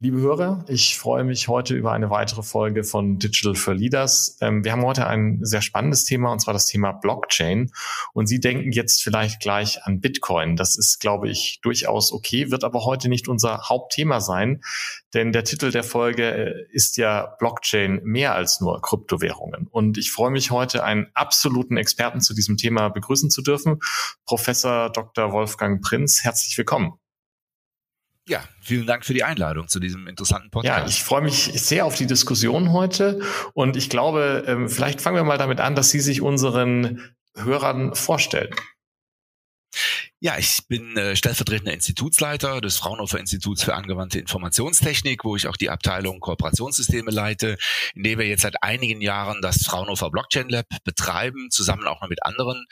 Liebe Hörer, ich freue mich heute über eine weitere Folge von Digital for Leaders. Ähm, wir haben heute ein sehr spannendes Thema, und zwar das Thema Blockchain. Und Sie denken jetzt vielleicht gleich an Bitcoin. Das ist, glaube ich, durchaus okay, wird aber heute nicht unser Hauptthema sein, denn der Titel der Folge äh, ist ja Blockchain mehr als nur Kryptowährungen. Und ich freue mich heute, einen absoluten Experten zu diesem Thema begrüßen zu dürfen, Professor Dr. Wolfgang Prinz. Herzlich willkommen. Ja, vielen Dank für die Einladung zu diesem interessanten Podcast. Ja, ich freue mich sehr auf die Diskussion heute und ich glaube, ähm, vielleicht fangen wir mal damit an, dass Sie sich unseren Hörern vorstellen. Ja, ich bin äh, stellvertretender Institutsleiter des Fraunhofer Instituts für angewandte Informationstechnik, wo ich auch die Abteilung Kooperationssysteme leite, in der wir jetzt seit einigen Jahren das Fraunhofer Blockchain Lab betreiben, zusammen auch noch mit anderen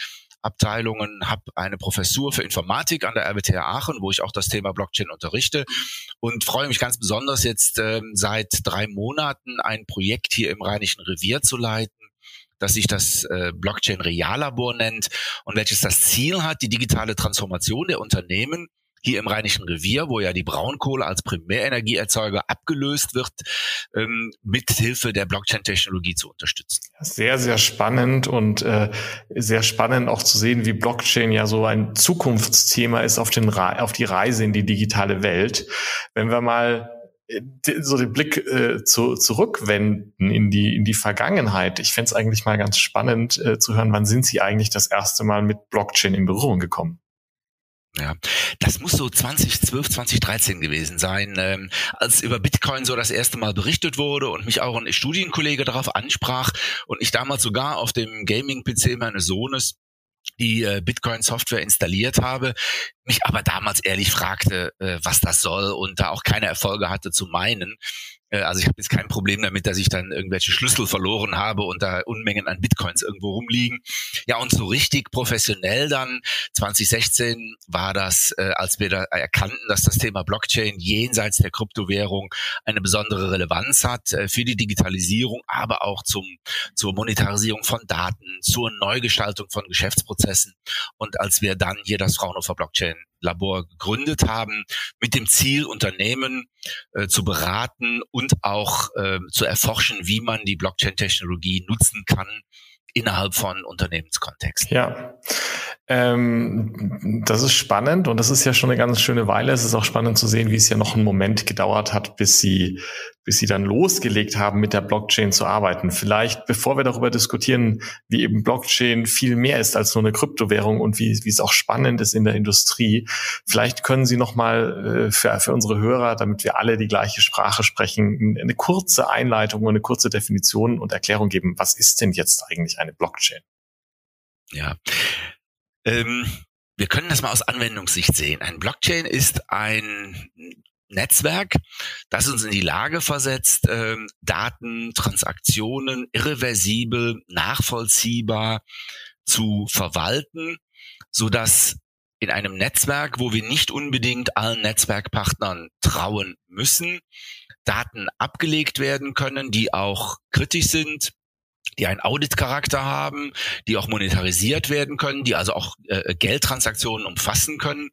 Abteilungen, habe eine Professur für Informatik an der RWTH Aachen, wo ich auch das Thema Blockchain unterrichte und freue mich ganz besonders jetzt ähm, seit drei Monaten ein Projekt hier im Rheinischen Revier zu leiten, das sich das äh, Blockchain Reallabor nennt und welches das Ziel hat, die digitale Transformation der Unternehmen hier im Rheinischen Revier, wo ja die Braunkohle als Primärenergieerzeuger abgelöst wird, ähm, mit Hilfe der Blockchain-Technologie zu unterstützen. Sehr, sehr spannend und äh, sehr spannend auch zu sehen, wie Blockchain ja so ein Zukunftsthema ist auf, den auf die Reise in die digitale Welt. Wenn wir mal äh, so den Blick äh, zu, zurückwenden in die in die Vergangenheit. Ich fände es eigentlich mal ganz spannend äh, zu hören, wann sind Sie eigentlich das erste Mal mit Blockchain in Berührung gekommen? Ja, das muss so 2012, 2013 gewesen sein, ähm, als über Bitcoin so das erste Mal berichtet wurde und mich auch ein Studienkollege darauf ansprach und ich damals sogar auf dem Gaming-PC meines Sohnes die äh, Bitcoin-Software installiert habe, mich aber damals ehrlich fragte, äh, was das soll und da auch keine Erfolge hatte zu meinen. Äh, also ich habe jetzt kein Problem damit, dass ich dann irgendwelche Schlüssel verloren habe und da Unmengen an Bitcoins irgendwo rumliegen. Ja, und so richtig professionell dann 2016 war das, äh, als wir da erkannten, dass das Thema Blockchain jenseits der Kryptowährung eine besondere Relevanz hat äh, für die Digitalisierung, aber auch zum, zur Monetarisierung von Daten, zur Neugestaltung von Geschäftsprozessen. Und als wir dann hier das Fraunhofer Blockchain Labor gegründet haben, mit dem Ziel, Unternehmen äh, zu beraten und auch äh, zu erforschen, wie man die Blockchain-Technologie nutzen kann innerhalb von Unternehmenskontext. Ja, ähm, das ist spannend und das ist ja schon eine ganz schöne Weile. Es ist auch spannend zu sehen, wie es ja noch einen Moment gedauert hat, bis sie, bis sie dann losgelegt haben, mit der Blockchain zu arbeiten. Vielleicht, bevor wir darüber diskutieren, wie eben Blockchain viel mehr ist als nur eine Kryptowährung und wie, wie es auch spannend ist in der Industrie, vielleicht können Sie noch mal äh, für, für unsere Hörer, damit wir alle die gleiche Sprache sprechen, eine kurze Einleitung und eine kurze Definition und Erklärung geben. Was ist denn jetzt eigentlich eine Blockchain? Ja, ähm, wir können das mal aus Anwendungssicht sehen. Ein Blockchain ist ein Netzwerk, das uns in die Lage versetzt, ähm, Daten, Transaktionen irreversibel, nachvollziehbar zu verwalten, so dass in einem Netzwerk, wo wir nicht unbedingt allen Netzwerkpartnern trauen müssen, Daten abgelegt werden können, die auch kritisch sind, die einen Audit-Charakter haben, die auch monetarisiert werden können, die also auch äh, Geldtransaktionen umfassen können.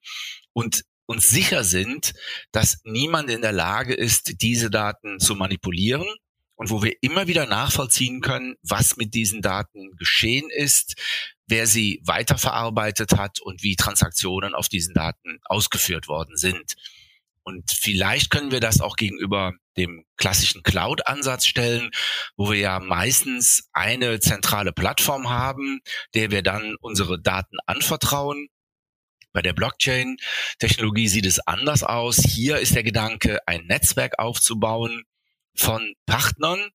Und uns sicher sind, dass niemand in der Lage ist, diese Daten zu manipulieren und wo wir immer wieder nachvollziehen können, was mit diesen Daten geschehen ist, wer sie weiterverarbeitet hat und wie Transaktionen auf diesen Daten ausgeführt worden sind. Und vielleicht können wir das auch gegenüber dem klassischen Cloud-Ansatz stellen, wo wir ja meistens eine zentrale Plattform haben, der wir dann unsere Daten anvertrauen. Bei der Blockchain-Technologie sieht es anders aus. Hier ist der Gedanke, ein Netzwerk aufzubauen von Partnern,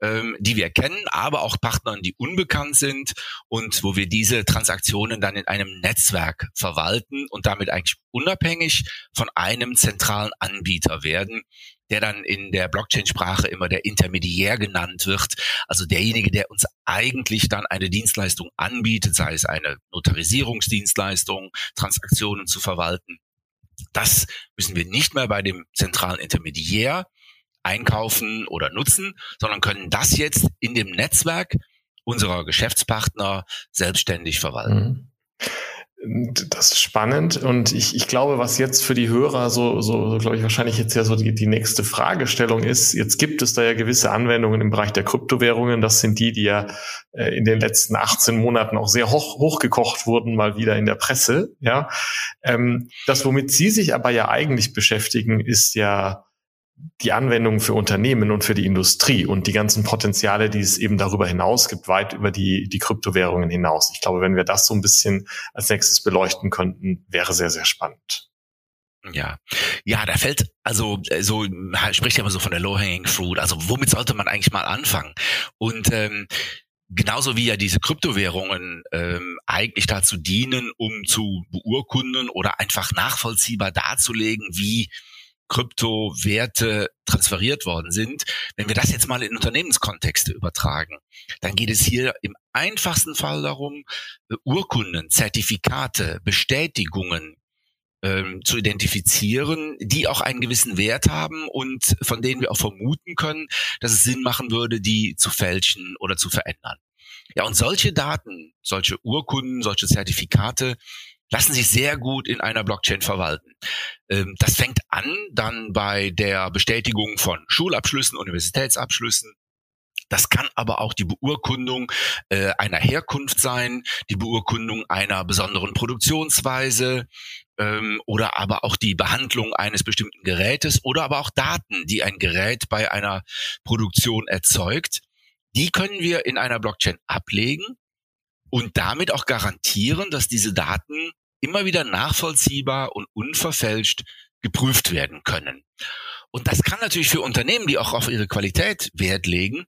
ähm, die wir kennen, aber auch Partnern, die unbekannt sind und wo wir diese Transaktionen dann in einem Netzwerk verwalten und damit eigentlich unabhängig von einem zentralen Anbieter werden, der dann in der Blockchain-Sprache immer der Intermediär genannt wird, also derjenige, der uns eigentlich dann eine Dienstleistung anbietet, sei es eine Notarisierungsdienstleistung, Transaktionen zu verwalten. Das müssen wir nicht mehr bei dem zentralen Intermediär einkaufen oder nutzen, sondern können das jetzt in dem Netzwerk unserer Geschäftspartner selbstständig verwalten. Mhm. Das ist spannend und ich, ich glaube, was jetzt für die Hörer so, so, so glaube ich, wahrscheinlich jetzt ja so die, die nächste Fragestellung ist, jetzt gibt es da ja gewisse Anwendungen im Bereich der Kryptowährungen. Das sind die, die ja äh, in den letzten 18 Monaten auch sehr hoch, hochgekocht wurden, mal wieder in der Presse. Ja, ähm, Das, womit Sie sich aber ja eigentlich beschäftigen, ist ja die Anwendungen für Unternehmen und für die Industrie und die ganzen Potenziale, die es eben darüber hinaus gibt, weit über die, die Kryptowährungen hinaus. Ich glaube, wenn wir das so ein bisschen als nächstes beleuchten könnten, wäre sehr, sehr spannend. Ja, ja, da fällt also so spricht ja immer so von der low-hanging fruit. Also womit sollte man eigentlich mal anfangen? Und ähm, genauso wie ja diese Kryptowährungen ähm, eigentlich dazu dienen, um zu beurkunden oder einfach nachvollziehbar darzulegen, wie Kryptowerte transferiert worden sind. Wenn wir das jetzt mal in Unternehmenskontexte übertragen, dann geht es hier im einfachsten Fall darum, äh, Urkunden, Zertifikate, Bestätigungen ähm, zu identifizieren, die auch einen gewissen Wert haben und von denen wir auch vermuten können, dass es Sinn machen würde, die zu fälschen oder zu verändern. Ja, und solche Daten, solche Urkunden, solche Zertifikate lassen sich sehr gut in einer Blockchain verwalten. Ähm, das fängt an dann bei der Bestätigung von Schulabschlüssen, Universitätsabschlüssen, das kann aber auch die Beurkundung äh, einer Herkunft sein, die Beurkundung einer besonderen Produktionsweise ähm, oder aber auch die Behandlung eines bestimmten Gerätes oder aber auch Daten, die ein Gerät bei einer Produktion erzeugt. Die können wir in einer Blockchain ablegen und damit auch garantieren, dass diese Daten immer wieder nachvollziehbar und unverfälscht geprüft werden können. Und das kann natürlich für Unternehmen, die auch auf ihre Qualität Wert legen,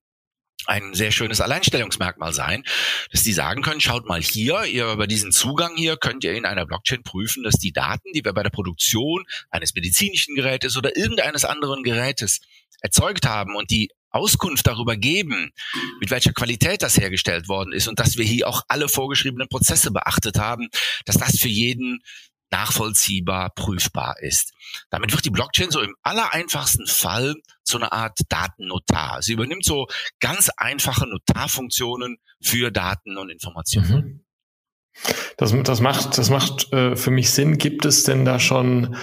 ein sehr schönes Alleinstellungsmerkmal sein, dass die sagen können, schaut mal hier, ihr über diesen Zugang hier könnt ihr in einer Blockchain prüfen, dass die Daten, die wir bei der Produktion eines medizinischen Gerätes oder irgendeines anderen Gerätes erzeugt haben und die Auskunft darüber geben, mit welcher Qualität das hergestellt worden ist und dass wir hier auch alle vorgeschriebenen Prozesse beachtet haben, dass das für jeden nachvollziehbar prüfbar ist. Damit wird die Blockchain so im allereinfachsten Fall zu einer Art Datennotar. Sie übernimmt so ganz einfache Notarfunktionen für Daten und Informationen. Mhm. Das, das macht, das macht äh, für mich Sinn. Gibt es denn da schon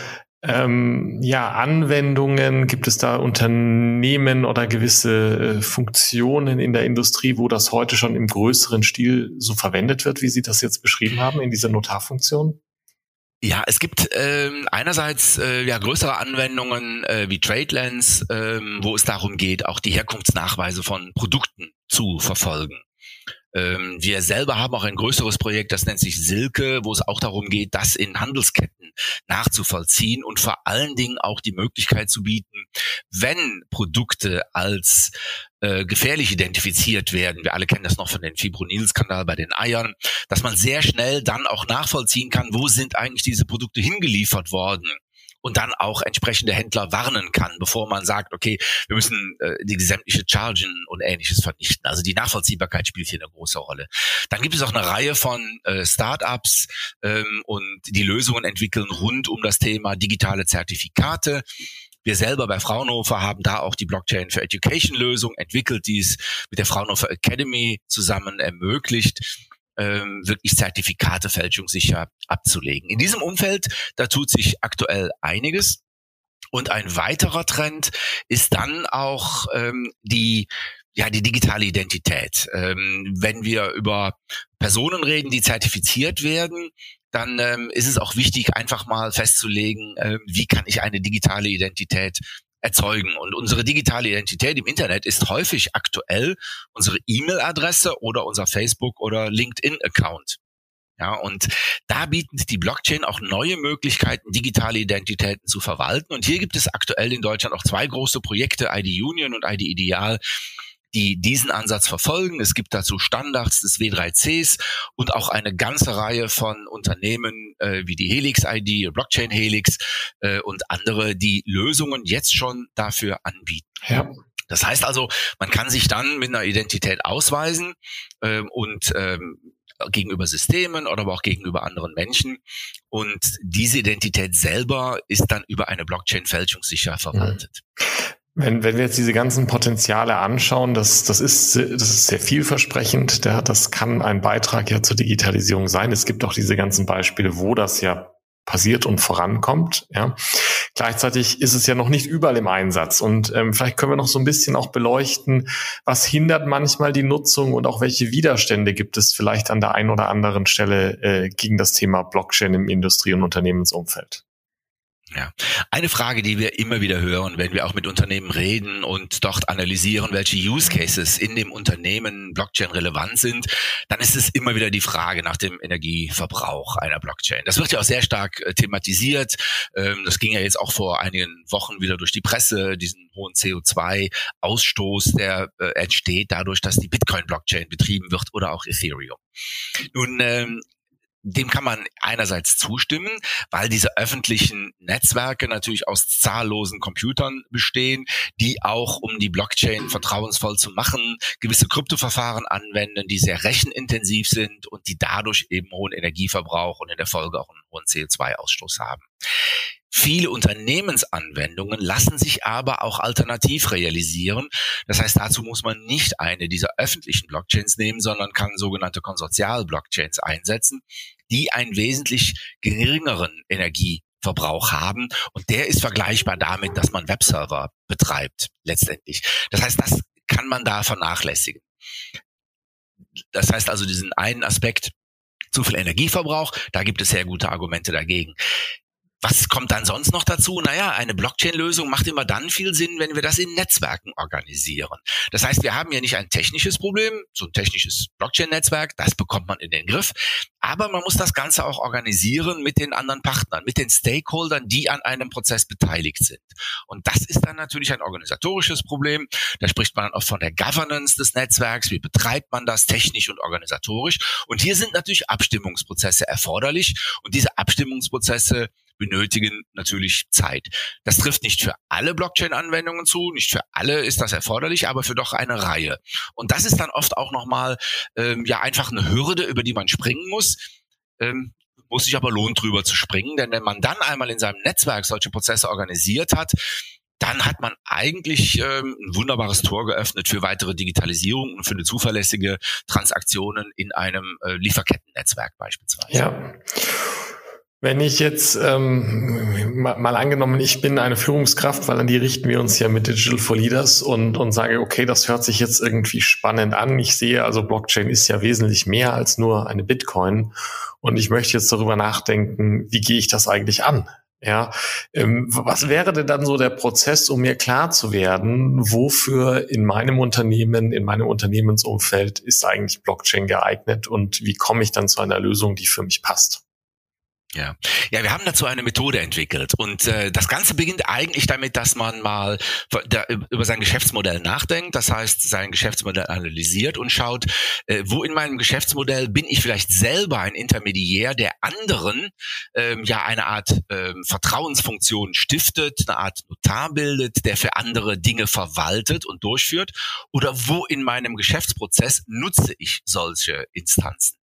ähm, ja, Anwendungen? Gibt es da Unternehmen oder gewisse äh, Funktionen in der Industrie, wo das heute schon im größeren Stil so verwendet wird, wie Sie das jetzt beschrieben haben, in dieser Notarfunktion? Ja, es gibt ähm, einerseits äh, ja größere Anwendungen äh, wie TradeLens, ähm, wo es darum geht, auch die Herkunftsnachweise von Produkten zu verfolgen. Ähm, wir selber haben auch ein größeres Projekt, das nennt sich Silke, wo es auch darum geht, das in Handelsketten nachzuvollziehen und vor allen Dingen auch die Möglichkeit zu bieten, wenn Produkte als äh, gefährlich identifiziert werden, wir alle kennen das noch von den Fibronil-Skandal bei den Eiern, dass man sehr schnell dann auch nachvollziehen kann, wo sind eigentlich diese Produkte hingeliefert worden und dann auch entsprechende Händler warnen kann, bevor man sagt, okay, wir müssen äh, die sämtliche Chargen und ähnliches vernichten. Also die Nachvollziehbarkeit spielt hier eine große Rolle. Dann gibt es auch eine Reihe von äh, Startups ähm, und die Lösungen entwickeln rund um das Thema digitale Zertifikate. Wir selber bei Fraunhofer haben da auch die Blockchain for Education Lösung entwickelt, die es mit der Fraunhofer Academy zusammen ermöglicht, ähm, wirklich Zertifikate fälschungssicher abzulegen. In diesem Umfeld, da tut sich aktuell einiges. Und ein weiterer Trend ist dann auch ähm, die ja die digitale Identität. Ähm, wenn wir über Personen reden, die zertifiziert werden, dann ähm, ist es auch wichtig, einfach mal festzulegen, äh, wie kann ich eine digitale Identität erzeugen. Und unsere digitale Identität im Internet ist häufig aktuell unsere E-Mail-Adresse oder unser Facebook- oder LinkedIn-Account. Ja, und da bietet die Blockchain auch neue Möglichkeiten, digitale Identitäten zu verwalten. Und hier gibt es aktuell in Deutschland auch zwei große Projekte, ID Union und ID Ideal, die diesen Ansatz verfolgen. Es gibt dazu Standards des W3Cs und auch eine ganze Reihe von Unternehmen äh, wie die Helix ID, Blockchain Helix äh, und andere, die Lösungen jetzt schon dafür anbieten. Ja. Das heißt also, man kann sich dann mit einer Identität ausweisen äh, und ähm, gegenüber Systemen oder aber auch gegenüber anderen Menschen. Und diese Identität selber ist dann über eine Blockchain fälschungssicher verwaltet. Wenn, wenn wir jetzt diese ganzen Potenziale anschauen, das, das, ist, das ist sehr vielversprechend. Das kann ein Beitrag ja zur Digitalisierung sein. Es gibt auch diese ganzen Beispiele, wo das ja passiert und vorankommt. Ja. Gleichzeitig ist es ja noch nicht überall im Einsatz. Und ähm, vielleicht können wir noch so ein bisschen auch beleuchten, was hindert manchmal die Nutzung und auch welche Widerstände gibt es vielleicht an der einen oder anderen Stelle äh, gegen das Thema Blockchain im Industrie- und Unternehmensumfeld. Ja. Eine Frage, die wir immer wieder hören, wenn wir auch mit Unternehmen reden und dort analysieren, welche Use Cases in dem Unternehmen Blockchain relevant sind, dann ist es immer wieder die Frage nach dem Energieverbrauch einer Blockchain. Das wird ja auch sehr stark äh, thematisiert. Ähm, das ging ja jetzt auch vor einigen Wochen wieder durch die Presse, diesen hohen CO2-Ausstoß, der äh, entsteht dadurch, dass die Bitcoin-Blockchain betrieben wird oder auch Ethereum. Nun ähm, dem kann man einerseits zustimmen, weil diese öffentlichen Netzwerke natürlich aus zahllosen Computern bestehen, die auch, um die Blockchain vertrauensvoll zu machen, gewisse Kryptoverfahren anwenden, die sehr rechenintensiv sind und die dadurch eben hohen Energieverbrauch und in der Folge auch einen hohen CO2-Ausstoß haben. Viele Unternehmensanwendungen lassen sich aber auch alternativ realisieren. Das heißt, dazu muss man nicht eine dieser öffentlichen Blockchains nehmen, sondern kann sogenannte Konsortial-Blockchains einsetzen, die einen wesentlich geringeren Energieverbrauch haben. Und der ist vergleichbar damit, dass man Webserver betreibt, letztendlich. Das heißt, das kann man da vernachlässigen. Das heißt also, diesen einen Aspekt, zu viel Energieverbrauch, da gibt es sehr gute Argumente dagegen. Was kommt dann sonst noch dazu? Naja, eine Blockchain-Lösung macht immer dann viel Sinn, wenn wir das in Netzwerken organisieren. Das heißt, wir haben ja nicht ein technisches Problem, so ein technisches Blockchain-Netzwerk, das bekommt man in den Griff. Aber man muss das Ganze auch organisieren mit den anderen Partnern, mit den Stakeholdern, die an einem Prozess beteiligt sind. Und das ist dann natürlich ein organisatorisches Problem. Da spricht man dann auch von der Governance des Netzwerks. Wie betreibt man das technisch und organisatorisch? Und hier sind natürlich Abstimmungsprozesse erforderlich. Und diese Abstimmungsprozesse benötigen natürlich Zeit. Das trifft nicht für alle Blockchain-Anwendungen zu, nicht für alle ist das erforderlich, aber für doch eine Reihe. Und das ist dann oft auch nochmal ähm, ja einfach eine Hürde, über die man springen muss. Ähm, muss sich aber lohnen, drüber zu springen, denn wenn man dann einmal in seinem Netzwerk solche Prozesse organisiert hat, dann hat man eigentlich ähm, ein wunderbares Tor geöffnet für weitere Digitalisierung und für eine zuverlässige Transaktionen in einem äh, Lieferkettennetzwerk beispielsweise. Ja. Wenn ich jetzt ähm, mal, angenommen, ich bin eine Führungskraft, weil an die richten wir uns ja mit Digital for Leaders und, und sage, okay, das hört sich jetzt irgendwie spannend an. Ich sehe also, Blockchain ist ja wesentlich mehr als nur eine Bitcoin. Und ich möchte jetzt darüber nachdenken, wie gehe ich das eigentlich an? Ja, ähm, was wäre denn dann so der Prozess, um mir klar zu werden, wofür in meinem Unternehmen, in meinem Unternehmensumfeld ist eigentlich Blockchain geeignet und wie komme ich dann zu einer Lösung, die für mich passt? Ja, ja, wir haben dazu eine Methode entwickelt. Und äh, das Ganze beginnt eigentlich damit, dass man mal da, über sein Geschäftsmodell nachdenkt, das heißt sein Geschäftsmodell analysiert und schaut, äh, wo in meinem Geschäftsmodell bin ich vielleicht selber ein Intermediär, der anderen ähm, ja eine Art ähm, Vertrauensfunktion stiftet, eine Art Notar bildet, der für andere Dinge verwaltet und durchführt, oder wo in meinem Geschäftsprozess nutze ich solche Instanzen.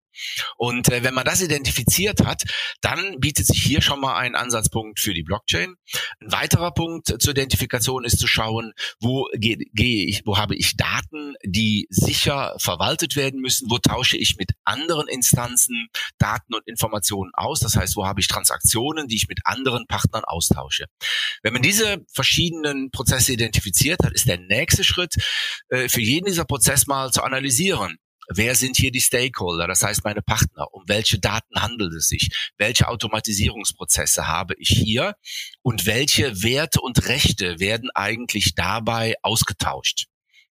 Und äh, wenn man das identifiziert hat, dann bietet sich hier schon mal ein Ansatzpunkt für die Blockchain. Ein weiterer Punkt zur Identifikation ist zu schauen, wo gehe geh ich, wo habe ich Daten, die sicher verwaltet werden müssen, wo tausche ich mit anderen Instanzen Daten und Informationen aus. Das heißt, wo habe ich Transaktionen, die ich mit anderen Partnern austausche. Wenn man diese verschiedenen Prozesse identifiziert hat, ist der nächste Schritt äh, für jeden dieser Prozess mal zu analysieren Wer sind hier die Stakeholder? Das heißt meine Partner. Um welche Daten handelt es sich? Welche Automatisierungsprozesse habe ich hier? Und welche Werte und Rechte werden eigentlich dabei ausgetauscht?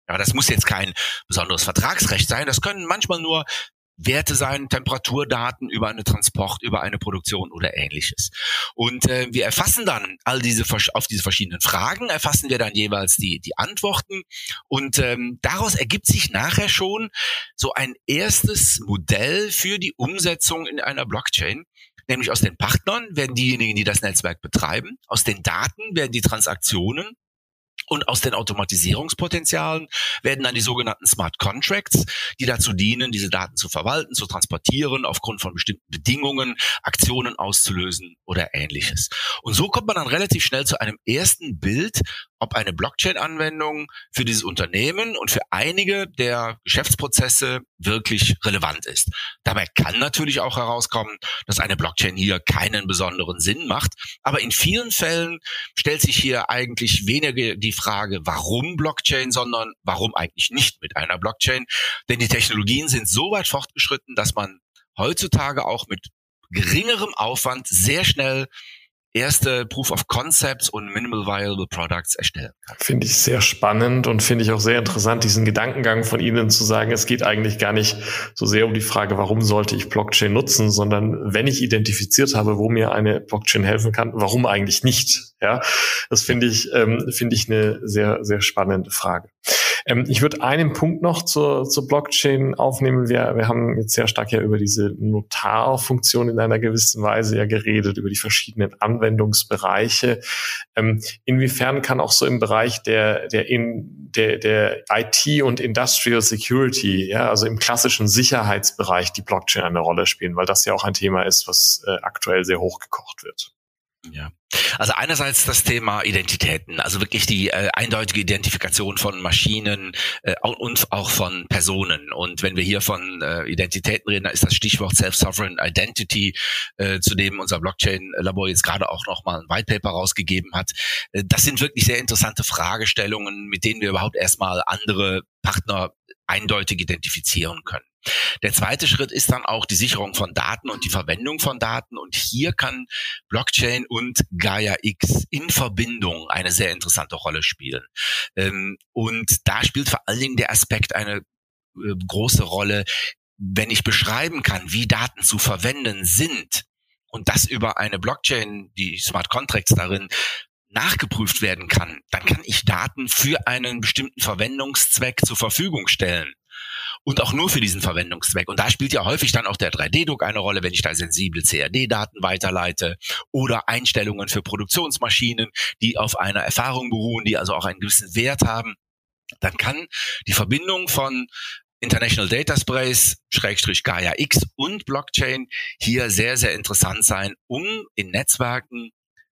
Ja, das muss jetzt kein besonderes Vertragsrecht sein. Das können manchmal nur Werte sein, Temperaturdaten über eine Transport, über eine Produktion oder ähnliches. Und äh, wir erfassen dann all diese auf diese verschiedenen Fragen, erfassen wir dann jeweils die, die Antworten und ähm, daraus ergibt sich nachher schon so ein erstes Modell für die Umsetzung in einer Blockchain. Nämlich aus den Partnern werden diejenigen, die das Netzwerk betreiben, aus den Daten werden die Transaktionen und aus den Automatisierungspotenzialen werden dann die sogenannten Smart Contracts, die dazu dienen, diese Daten zu verwalten, zu transportieren, aufgrund von bestimmten Bedingungen, Aktionen auszulösen oder ähnliches. Und so kommt man dann relativ schnell zu einem ersten Bild, ob eine Blockchain-Anwendung für dieses Unternehmen und für einige der Geschäftsprozesse wirklich relevant ist. Dabei kann natürlich auch herauskommen, dass eine Blockchain hier keinen besonderen Sinn macht. Aber in vielen Fällen stellt sich hier eigentlich weniger die Frage, warum Blockchain, sondern warum eigentlich nicht mit einer Blockchain. Denn die Technologien sind so weit fortgeschritten, dass man heutzutage auch mit geringerem Aufwand sehr schnell erste Proof of Concepts und Minimal Viable Products erstellen kann. Finde ich sehr spannend und finde ich auch sehr interessant, diesen Gedankengang von Ihnen zu sagen, es geht eigentlich gar nicht so sehr um die Frage, warum sollte ich Blockchain nutzen, sondern wenn ich identifiziert habe, wo mir eine Blockchain helfen kann, warum eigentlich nicht? Ja, das finde ich, ähm, finde ich eine sehr, sehr spannende Frage. Ähm, ich würde einen Punkt noch zur, zur Blockchain aufnehmen. Wir, wir haben jetzt sehr stark ja über diese Notarfunktion in einer gewissen Weise ja geredet, über die verschiedenen Anwendungsbereiche. Ähm, inwiefern kann auch so im Bereich der, der, in, der, der IT und Industrial Security, ja, also im klassischen Sicherheitsbereich die Blockchain eine Rolle spielen, weil das ja auch ein Thema ist, was äh, aktuell sehr hochgekocht wird. Ja. Also einerseits das Thema Identitäten, also wirklich die äh, eindeutige Identifikation von Maschinen äh, und auch von Personen. Und wenn wir hier von äh, Identitäten reden, da ist das Stichwort Self-Sovereign Identity, äh, zu dem unser Blockchain-Labor jetzt gerade auch nochmal ein White Paper rausgegeben hat. Äh, das sind wirklich sehr interessante Fragestellungen, mit denen wir überhaupt erstmal andere Partner eindeutig identifizieren können. Der zweite Schritt ist dann auch die Sicherung von Daten und die Verwendung von Daten. Und hier kann Blockchain und Gaia X in Verbindung eine sehr interessante Rolle spielen. Ähm, und da spielt vor allen Dingen der Aspekt eine äh, große Rolle, wenn ich beschreiben kann, wie Daten zu verwenden sind und das über eine Blockchain, die Smart Contracts darin nachgeprüft werden kann, dann kann ich Daten für einen bestimmten Verwendungszweck zur Verfügung stellen und auch nur für diesen Verwendungszweck. Und da spielt ja häufig dann auch der 3D-Druck eine Rolle, wenn ich da sensible CAD-Daten weiterleite oder Einstellungen für Produktionsmaschinen, die auf einer Erfahrung beruhen, die also auch einen gewissen Wert haben. Dann kann die Verbindung von International Data Sprays, Schrägstrich Gaia X und Blockchain hier sehr, sehr interessant sein, um in Netzwerken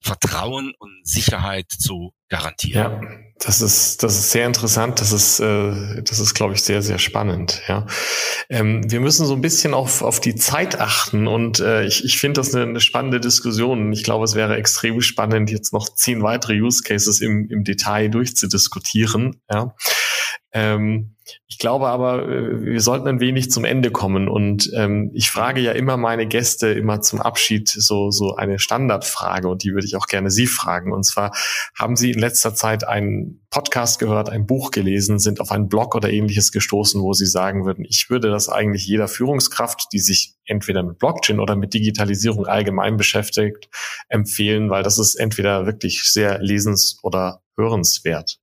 Vertrauen und Sicherheit zu garantieren. Ja, das ist, das ist sehr interessant. Das ist, äh, das ist, glaube ich, sehr, sehr spannend. Ja, ähm, wir müssen so ein bisschen auf, auf die Zeit achten und äh, ich, ich finde das eine, eine spannende Diskussion. Ich glaube, es wäre extrem spannend, jetzt noch zehn weitere Use Cases im, im Detail durchzudiskutieren. Ja. Ähm, ich glaube aber, äh, wir sollten ein wenig zum Ende kommen und ähm, ich frage ja immer meine Gäste immer zum Abschied so so eine Standardfrage und die würde ich auch gerne Sie fragen und zwar haben Sie in letzter Zeit einen Podcast gehört, ein Buch gelesen, sind auf einen Blog oder ähnliches gestoßen, wo Sie sagen würden, ich würde das eigentlich jeder Führungskraft, die sich entweder mit Blockchain oder mit Digitalisierung allgemein beschäftigt, empfehlen, weil das ist entweder wirklich sehr lesens- oder hörenswert.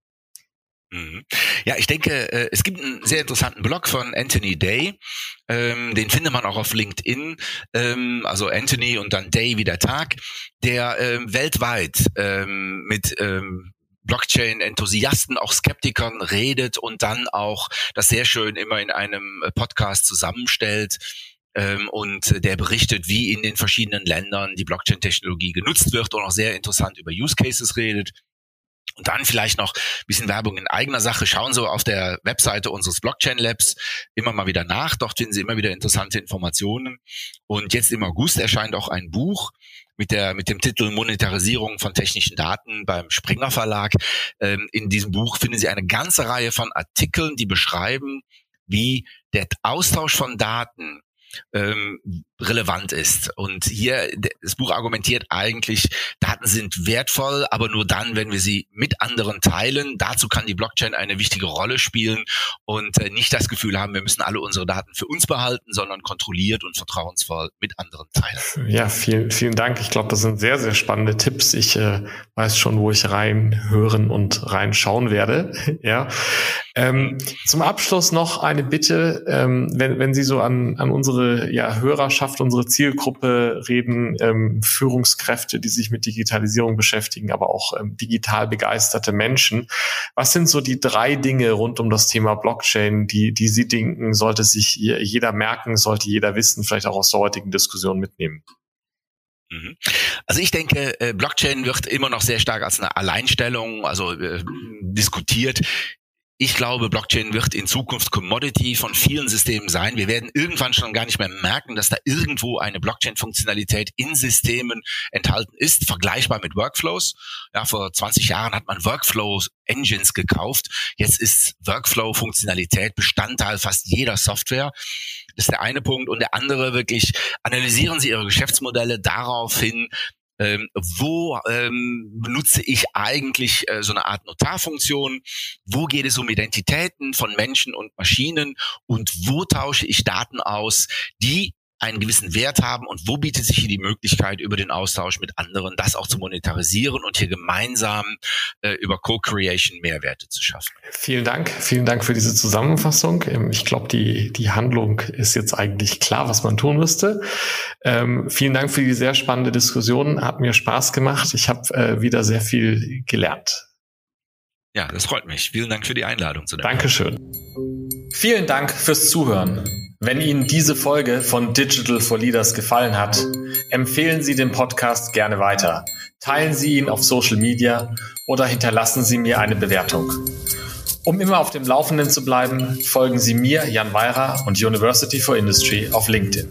Mhm. Ja, ich denke, äh, es gibt einen sehr interessanten Blog von Anthony Day. Ähm, den findet man auch auf LinkedIn. Ähm, also Anthony und dann Day wie der Tag, der ähm, weltweit mit Blockchain-Enthusiasten, auch Skeptikern redet und dann auch das sehr schön immer in einem Podcast zusammenstellt. Und der berichtet, wie in den verschiedenen Ländern die Blockchain-Technologie genutzt wird und auch sehr interessant über Use Cases redet. Und dann vielleicht noch ein bisschen Werbung in eigener Sache. Schauen Sie auf der Webseite unseres Blockchain Labs immer mal wieder nach. Dort finden Sie immer wieder interessante Informationen. Und jetzt im August erscheint auch ein Buch mit der, mit dem Titel Monetarisierung von technischen Daten beim Springer Verlag. Ähm, in diesem Buch finden Sie eine ganze Reihe von Artikeln, die beschreiben, wie der Austausch von Daten ähm, relevant ist. Und hier, das Buch argumentiert eigentlich, Daten sind wertvoll, aber nur dann, wenn wir sie mit anderen teilen. Dazu kann die Blockchain eine wichtige Rolle spielen und äh, nicht das Gefühl haben, wir müssen alle unsere Daten für uns behalten, sondern kontrolliert und vertrauensvoll mit anderen teilen. Ja, vielen, vielen Dank. Ich glaube, das sind sehr, sehr spannende Tipps. Ich äh, weiß schon, wo ich reinhören und reinschauen werde. ja. Ähm, zum Abschluss noch eine Bitte, ähm, wenn, wenn Sie so an, an unsere ja, Hörerschaft, unsere Zielgruppe reden, ähm, Führungskräfte, die sich mit Digitalisierung beschäftigen, aber auch ähm, digital begeisterte Menschen. Was sind so die drei Dinge rund um das Thema Blockchain, die, die Sie denken, sollte sich jeder merken, sollte jeder wissen, vielleicht auch aus der heutigen Diskussion mitnehmen? Mhm. Also ich denke, äh, Blockchain wird immer noch sehr stark als eine Alleinstellung, also äh, diskutiert. Ich glaube, Blockchain wird in Zukunft Commodity von vielen Systemen sein. Wir werden irgendwann schon gar nicht mehr merken, dass da irgendwo eine Blockchain-Funktionalität in Systemen enthalten ist, vergleichbar mit Workflows. Ja, vor 20 Jahren hat man Workflow-Engines gekauft. Jetzt ist Workflow-Funktionalität Bestandteil fast jeder Software. Das ist der eine Punkt. Und der andere wirklich, analysieren Sie Ihre Geschäftsmodelle darauf hin, ähm, wo ähm, benutze ich eigentlich äh, so eine Art Notarfunktion, wo geht es um Identitäten von Menschen und Maschinen? Und wo tausche ich Daten aus, die einen gewissen Wert haben und wo bietet sich hier die Möglichkeit, über den Austausch mit anderen das auch zu monetarisieren und hier gemeinsam äh, über Co-Creation Mehrwerte zu schaffen. Vielen Dank, vielen Dank für diese Zusammenfassung. Ähm, ich glaube, die, die Handlung ist jetzt eigentlich klar, was man tun müsste. Ähm, vielen Dank für die sehr spannende Diskussion, hat mir Spaß gemacht. Ich habe äh, wieder sehr viel gelernt. Ja, das freut mich. Vielen Dank für die Einladung zu der Dankeschön. Vielen Dank fürs Zuhören. Wenn Ihnen diese Folge von Digital for Leaders gefallen hat, empfehlen Sie den Podcast gerne weiter. Teilen Sie ihn auf Social Media oder hinterlassen Sie mir eine Bewertung. Um immer auf dem Laufenden zu bleiben, folgen Sie mir, Jan Weira und University for Industry auf LinkedIn.